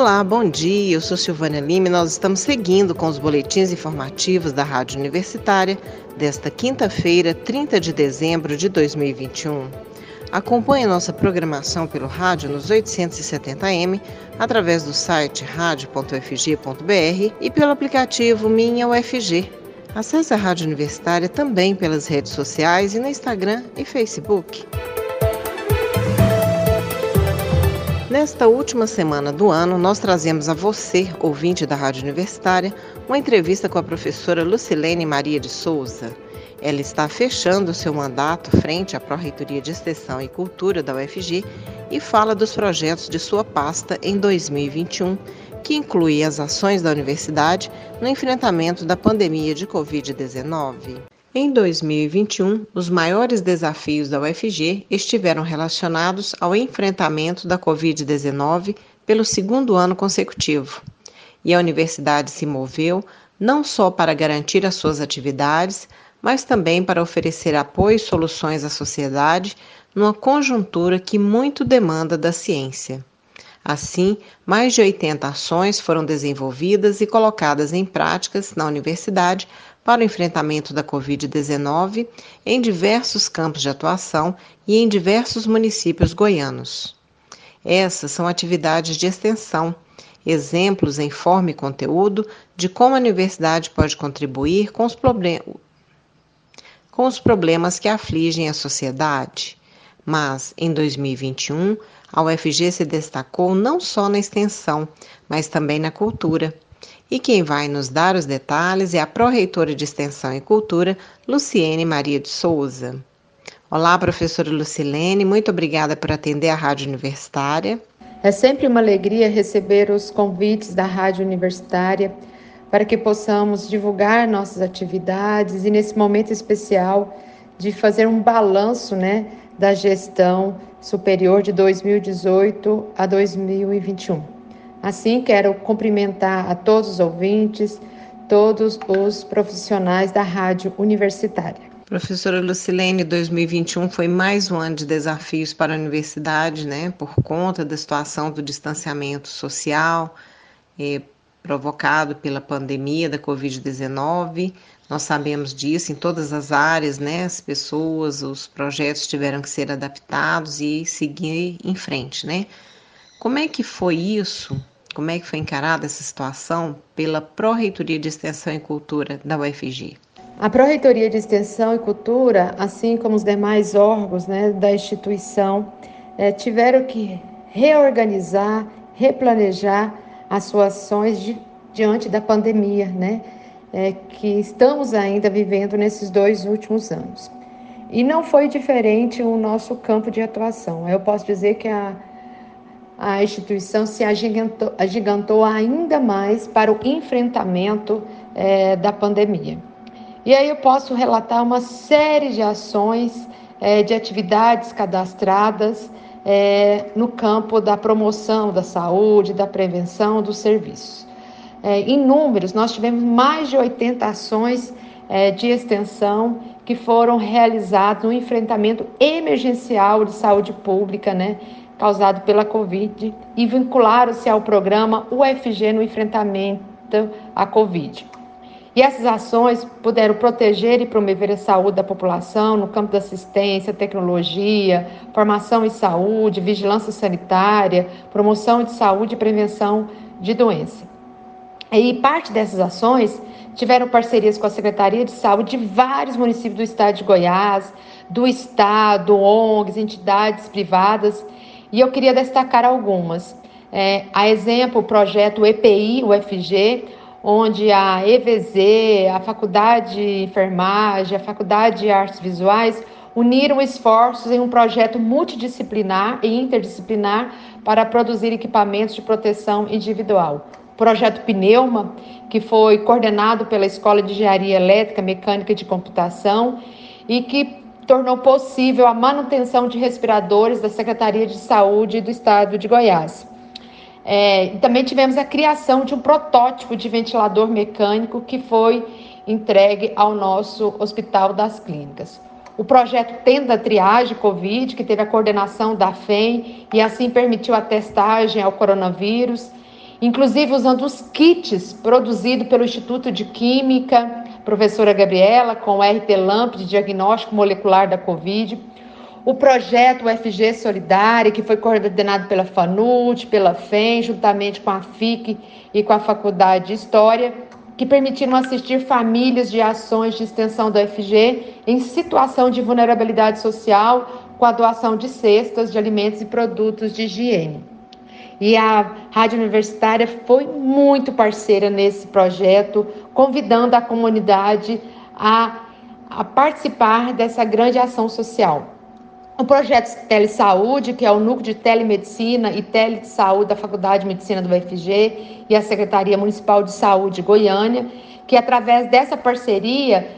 Olá, bom dia. Eu sou Silvânia Lima e nós estamos seguindo com os boletins informativos da Rádio Universitária desta quinta-feira, 30 de dezembro de 2021. Acompanhe nossa programação pelo rádio nos 870m, através do site radio.ufg.br e pelo aplicativo Minha UFG. Acesse a Rádio Universitária também pelas redes sociais e no Instagram e Facebook. Nesta última semana do ano, nós trazemos a você, ouvinte da Rádio Universitária, uma entrevista com a professora Lucilene Maria de Souza. Ela está fechando seu mandato frente à Pró-Reitoria de Extensão e Cultura da UFG e fala dos projetos de sua pasta em 2021, que inclui as ações da universidade no enfrentamento da pandemia de Covid-19. Em 2021, os maiores desafios da UFG estiveram relacionados ao enfrentamento da Covid-19 pelo segundo ano consecutivo. E a universidade se moveu não só para garantir as suas atividades, mas também para oferecer apoio e soluções à sociedade numa conjuntura que muito demanda da ciência. Assim, mais de 80 ações foram desenvolvidas e colocadas em práticas na universidade para o enfrentamento da Covid-19 em diversos campos de atuação e em diversos municípios goianos. Essas são atividades de extensão, exemplos em forma e conteúdo de como a universidade pode contribuir com os problemas com os problemas que afligem a sociedade. Mas, em 2021, a UFG se destacou não só na extensão, mas também na cultura. E quem vai nos dar os detalhes é a pró-reitora de Extensão e Cultura, Luciene Maria de Souza. Olá, professora Lucilene, muito obrigada por atender a Rádio Universitária. É sempre uma alegria receber os convites da Rádio Universitária para que possamos divulgar nossas atividades e nesse momento especial de fazer um balanço, né, da gestão superior de 2018 a 2021. Assim, quero cumprimentar a todos os ouvintes, todos os profissionais da Rádio Universitária. Professora Lucilene, 2021 foi mais um ano de desafios para a universidade, né, por conta da situação do distanciamento social, eh, provocado pela pandemia da Covid-19. Nós sabemos disso em todas as áreas, né? As pessoas, os projetos tiveram que ser adaptados e seguir em frente, né? Como é que foi isso? Como é que foi encarada essa situação pela Pró-Reitoria de Extensão e Cultura da UFG? A Pró-Reitoria de Extensão e Cultura, assim como os demais órgãos né, da instituição, é, tiveram que reorganizar, replanejar as suas ações de, diante da pandemia, né? É, que estamos ainda vivendo nesses dois últimos anos. E não foi diferente o nosso campo de atuação. Eu posso dizer que a, a instituição se agigantou, agigantou ainda mais para o enfrentamento é, da pandemia. E aí eu posso relatar uma série de ações, é, de atividades cadastradas, é, no campo da promoção da saúde, da prevenção dos serviços. Em números, nós tivemos mais de 80 ações de extensão que foram realizadas no enfrentamento emergencial de saúde pública, né, causado pela Covid, e vincularam-se ao programa UFG no enfrentamento à Covid. E essas ações puderam proteger e promover a saúde da população no campo da assistência, tecnologia, formação em saúde, vigilância sanitária, promoção de saúde e prevenção de doença. E parte dessas ações tiveram parcerias com a Secretaria de Saúde de vários municípios do estado de Goiás, do estado, ONGs, entidades privadas, e eu queria destacar algumas. É, a exemplo, o projeto EPI, UFG, onde a EVZ, a Faculdade de Enfermagem, a Faculdade de Artes Visuais uniram esforços em um projeto multidisciplinar e interdisciplinar para produzir equipamentos de proteção individual. O projeto Pneuma, que foi coordenado pela Escola de Engenharia Elétrica, Mecânica e de Computação e que tornou possível a manutenção de respiradores da Secretaria de Saúde do Estado de Goiás. É, também tivemos a criação de um protótipo de ventilador mecânico que foi entregue ao nosso Hospital das Clínicas. O projeto Tenda Triagem Covid, que teve a coordenação da FEM e assim permitiu a testagem ao coronavírus. inclusive usando os kits produzidos pelo Instituto de Química, professora Gabriela, com o RT LAMP de diagnóstico molecular da Covid. O projeto UFG Solidária, que foi coordenado pela FANUT, pela FEM, juntamente com a FIC e com a Faculdade de História, que permitiram assistir famílias de ações de extensão do UFG em situação de vulnerabilidade social, com a doação de cestas de alimentos e produtos de higiene. E a Rádio Universitária foi muito parceira nesse projeto, convidando a comunidade a, a participar dessa grande ação social. O projeto Telesaúde, que é o núcleo de telemedicina e telesaúde da Faculdade de Medicina do UFG e a Secretaria Municipal de Saúde Goiânia, que através dessa parceria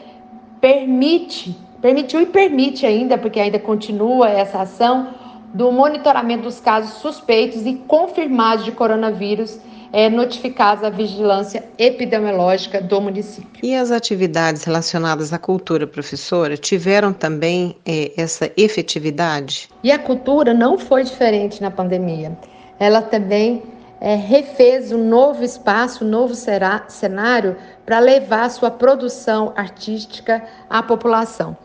permite, permitiu e permite ainda, porque ainda continua essa ação, do monitoramento dos casos suspeitos e confirmados de coronavírus é, notificados à vigilância epidemiológica do município. E as atividades relacionadas à cultura, professora, tiveram também é, essa efetividade? E a cultura não foi diferente na pandemia. Ela também é, refez um novo espaço, um novo cenário para levar sua produção artística à população.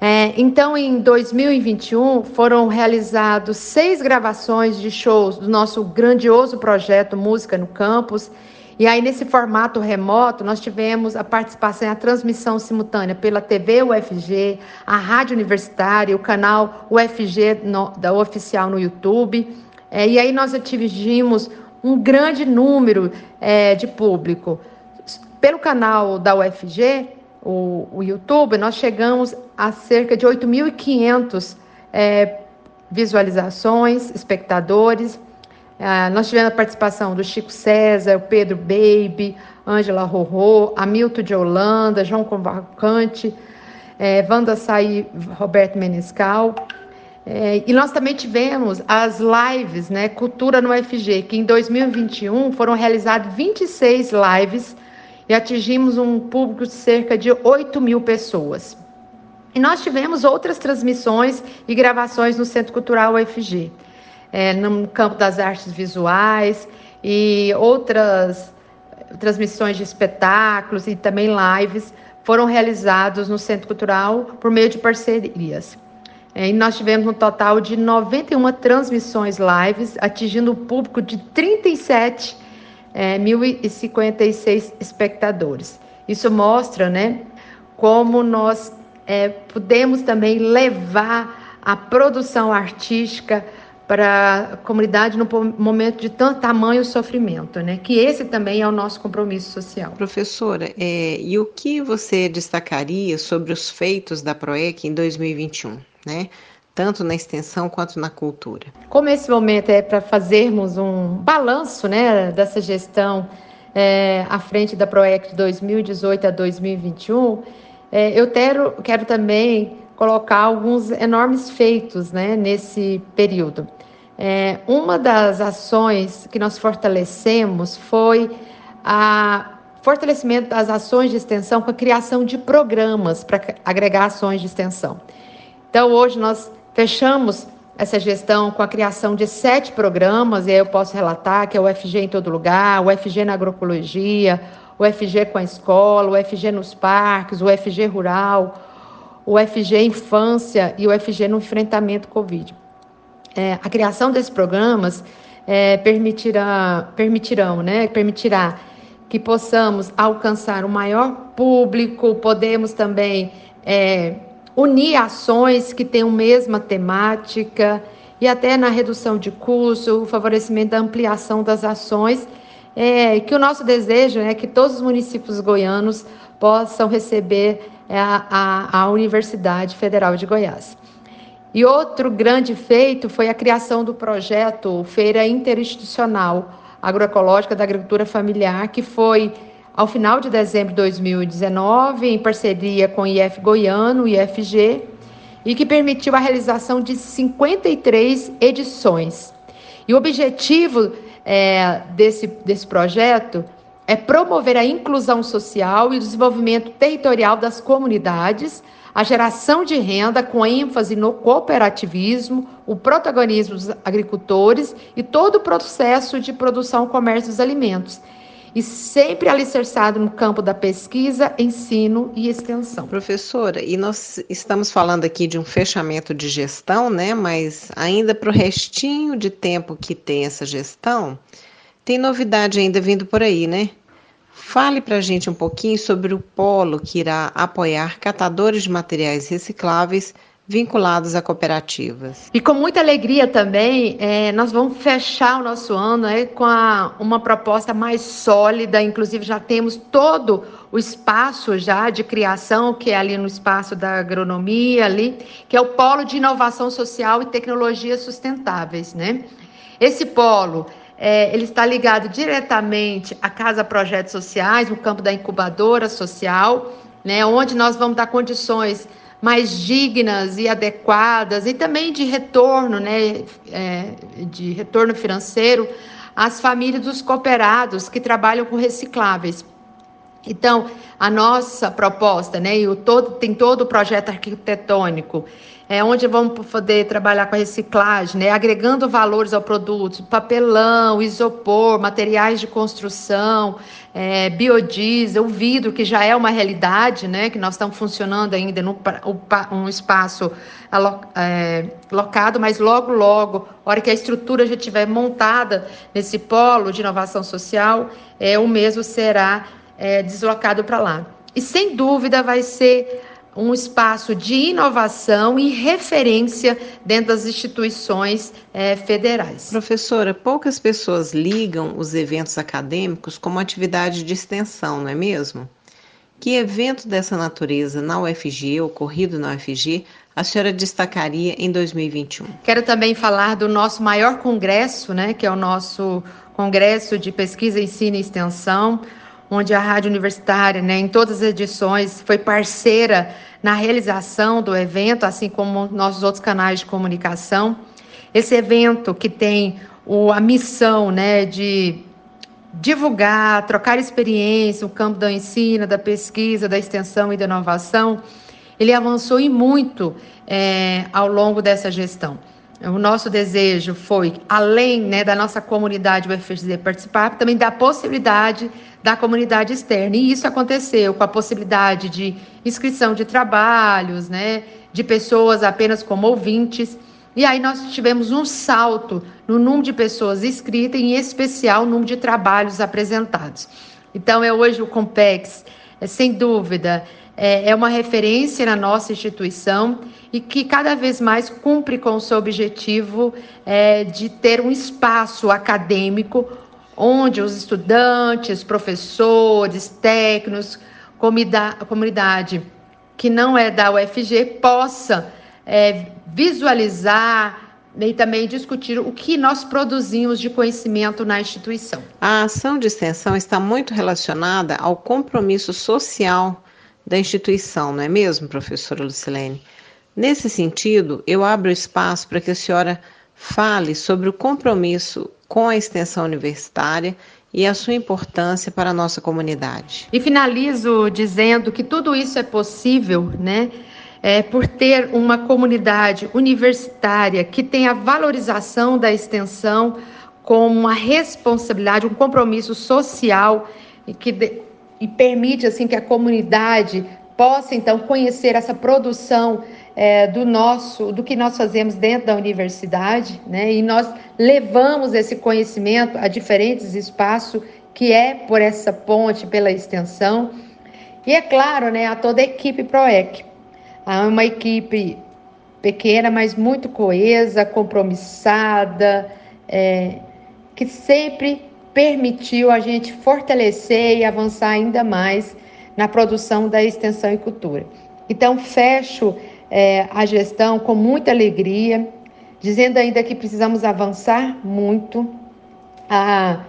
É, então, em 2021, foram realizados seis gravações de shows do nosso grandioso projeto Música no Campus. E aí, nesse formato remoto, nós tivemos a participação e a transmissão simultânea pela TV UFG, a Rádio Universitária, o canal UFG no, da Oficial no YouTube. É, e aí, nós atingimos um grande número é, de público. Pelo canal da UFG, o, o YouTube, nós chegamos a cerca de 8.500 é, visualizações, espectadores. É, nós tivemos a participação do Chico César, o Pedro Baby, Ângela Rorô, Hamilton de Holanda, João Convocante, é, Wanda Saí, Roberto Menescal. É, e nós também tivemos as lives, né, Cultura no UFG, que em 2021 foram realizadas 26 lives e atingimos um público de cerca de 8 mil pessoas. E nós tivemos outras transmissões e gravações no Centro Cultural UFG, é, no campo das artes visuais e outras transmissões de espetáculos e também lives foram realizados no Centro Cultural por meio de parcerias. É, e nós tivemos um total de 91 transmissões lives, atingindo o público de 37 é, 1.056 espectadores. Isso mostra né, como nós é, podemos também levar a produção artística para a comunidade no momento de tanto tamanho sofrimento, né? Que esse também é o nosso compromisso social. Professora, é, e o que você destacaria sobre os feitos da PROEC em 2021, né? tanto na extensão quanto na cultura. Como esse momento é para fazermos um balanço né, dessa gestão é, à frente da PROEC de 2018 a 2021, é, eu quero, quero também colocar alguns enormes feitos né, nesse período. É, uma das ações que nós fortalecemos foi a fortalecimento das ações de extensão com a criação de programas para agregar ações de extensão. Então, hoje nós Fechamos essa gestão com a criação de sete programas, e aí eu posso relatar que é o FG em todo lugar, o FG na agroecologia, o FG com a escola, o FG nos parques, o FG rural, o FG infância e o FG no enfrentamento Covid. É, a criação desses programas é, permitirá, permitirão, né, permitirá que possamos alcançar o maior público, podemos também é, unir ações que tenham mesma temática e até na redução de custo, o favorecimento da ampliação das ações, é, que o nosso desejo é que todos os municípios goianos possam receber é, a, a, a Universidade Federal de Goiás. E outro grande feito foi a criação do projeto Feira Interinstitucional Agroecológica da Agricultura Familiar, que foi ao final de dezembro de 2019, em parceria com o IF Goiano, IFG, e que permitiu a realização de 53 edições. E o objetivo é, desse, desse projeto é promover a inclusão social e o desenvolvimento territorial das comunidades, a geração de renda com ênfase no cooperativismo, o protagonismo dos agricultores e todo o processo de produção e comércio dos alimentos. E sempre alicerçado no campo da pesquisa, ensino e extensão. Professora, e nós estamos falando aqui de um fechamento de gestão, né? Mas ainda para o restinho de tempo que tem essa gestão, tem novidade ainda vindo por aí, né? Fale para a gente um pouquinho sobre o polo que irá apoiar catadores de materiais recicláveis vinculados a cooperativas. E com muita alegria também, é, nós vamos fechar o nosso ano é, com a, uma proposta mais sólida, inclusive já temos todo o espaço já de criação, que é ali no espaço da agronomia, ali, que é o Polo de Inovação Social e Tecnologias Sustentáveis. Né? Esse polo é, ele está ligado diretamente à Casa Projetos Sociais, no campo da incubadora social, né, onde nós vamos dar condições mais dignas e adequadas e também de retorno, né, é, de retorno financeiro às famílias dos cooperados que trabalham com recicláveis. Então, a nossa proposta, né, e o todo, tem todo o projeto arquitetônico, é onde vamos poder trabalhar com a reciclagem, né, agregando valores ao produto, papelão, isopor, materiais de construção, é, biodiesel, vidro, que já é uma realidade, né, que nós estamos funcionando ainda num um espaço é, locado, mas logo, logo, hora que a estrutura já estiver montada nesse polo de inovação social, é, o mesmo será é, deslocado para lá. E sem dúvida vai ser um espaço de inovação e referência dentro das instituições é, federais. Professora, poucas pessoas ligam os eventos acadêmicos como atividade de extensão, não é mesmo? Que evento dessa natureza na UFG, ocorrido na UFG, a senhora destacaria em 2021? Quero também falar do nosso maior congresso, né, que é o nosso Congresso de Pesquisa, Ensino e Extensão, onde a Rádio Universitária, né, em todas as edições, foi parceira na realização do evento, assim como nossos outros canais de comunicação. Esse evento que tem o, a missão né, de divulgar, trocar experiência, o campo do ensino, da pesquisa, da extensão e da inovação, ele avançou e muito é, ao longo dessa gestão. O nosso desejo foi, além né, da nossa comunidade UFGD participar, também da possibilidade da comunidade externa. E isso aconteceu com a possibilidade de inscrição de trabalhos, né, de pessoas apenas como ouvintes. E aí nós tivemos um salto no número de pessoas inscritas, em especial no número de trabalhos apresentados. Então, é hoje o Compex, é, sem dúvida, é, é uma referência na nossa instituição e que cada vez mais cumpre com o seu objetivo é, de ter um espaço acadêmico onde os estudantes, professores, técnicos, comunidade que não é da UFG possa é, visualizar e também discutir o que nós produzimos de conhecimento na instituição. A ação de extensão está muito relacionada ao compromisso social da instituição, não é mesmo, professora Lucilene? Nesse sentido, eu abro espaço para que a senhora fale sobre o compromisso com a extensão universitária e a sua importância para a nossa comunidade. E finalizo dizendo que tudo isso é possível, né? É, por ter uma comunidade universitária que tem a valorização da extensão como uma responsabilidade, um compromisso social e que de, e permite assim que a comunidade possa então conhecer essa produção é, do nosso, do que nós fazemos dentro da universidade, né? E nós levamos esse conhecimento a diferentes espaços, que é por essa ponte, pela extensão. E é claro, né, a toda a equipe PROEC. Há uma equipe pequena, mas muito coesa, compromissada, é, que sempre permitiu a gente fortalecer e avançar ainda mais na produção da extensão e cultura. Então, fecho é, a gestão com muita alegria, dizendo ainda que precisamos avançar muito. Ah,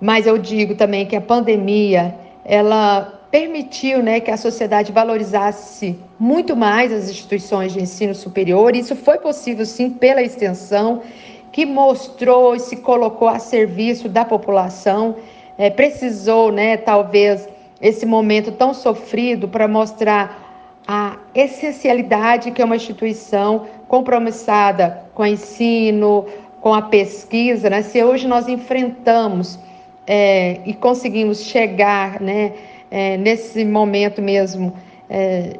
mas eu digo também que a pandemia ela permitiu né, que a sociedade valorizasse muito mais as instituições de ensino superior. Isso foi possível sim pela extensão, que mostrou e se colocou a serviço da população é, precisou, né, talvez, esse momento tão sofrido para mostrar a essencialidade que é uma instituição compromissada com o ensino, com a pesquisa, né? Se hoje nós enfrentamos é, e conseguimos chegar, né, é, nesse momento mesmo, é,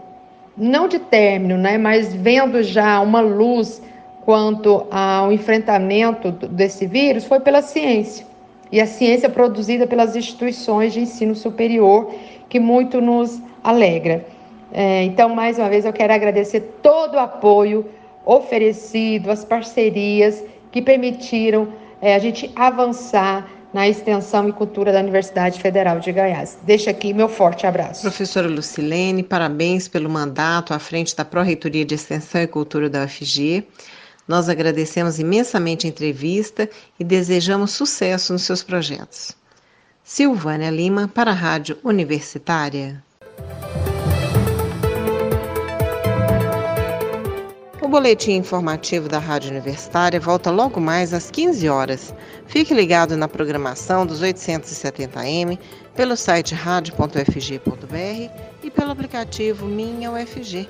não de término, né, mas vendo já uma luz quanto ao enfrentamento desse vírus, foi pela ciência. E a ciência produzida pelas instituições de ensino superior, que muito nos alegra. É, então, mais uma vez, eu quero agradecer todo o apoio oferecido, as parcerias que permitiram é, a gente avançar na extensão e cultura da Universidade Federal de Goiás. Deixa aqui meu forte abraço. Professora Lucilene, parabéns pelo mandato à frente da Pró-Reitoria de Extensão e Cultura da UFG. Nós agradecemos imensamente a entrevista e desejamos sucesso nos seus projetos. Silvânia Lima, para a Rádio Universitária. Boletim informativo da Rádio Universitária volta logo mais às 15 horas. Fique ligado na programação dos 870M, pelo site radio.fg.br e pelo aplicativo Minha UFG.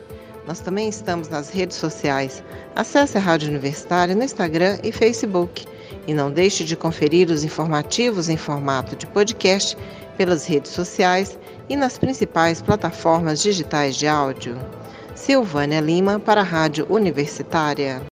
Nós também estamos nas redes sociais. Acesse a Rádio Universitária no Instagram e Facebook. E não deixe de conferir os informativos em formato de podcast pelas redes sociais e nas principais plataformas digitais de áudio. Silvânia Lima para a Rádio Universitária.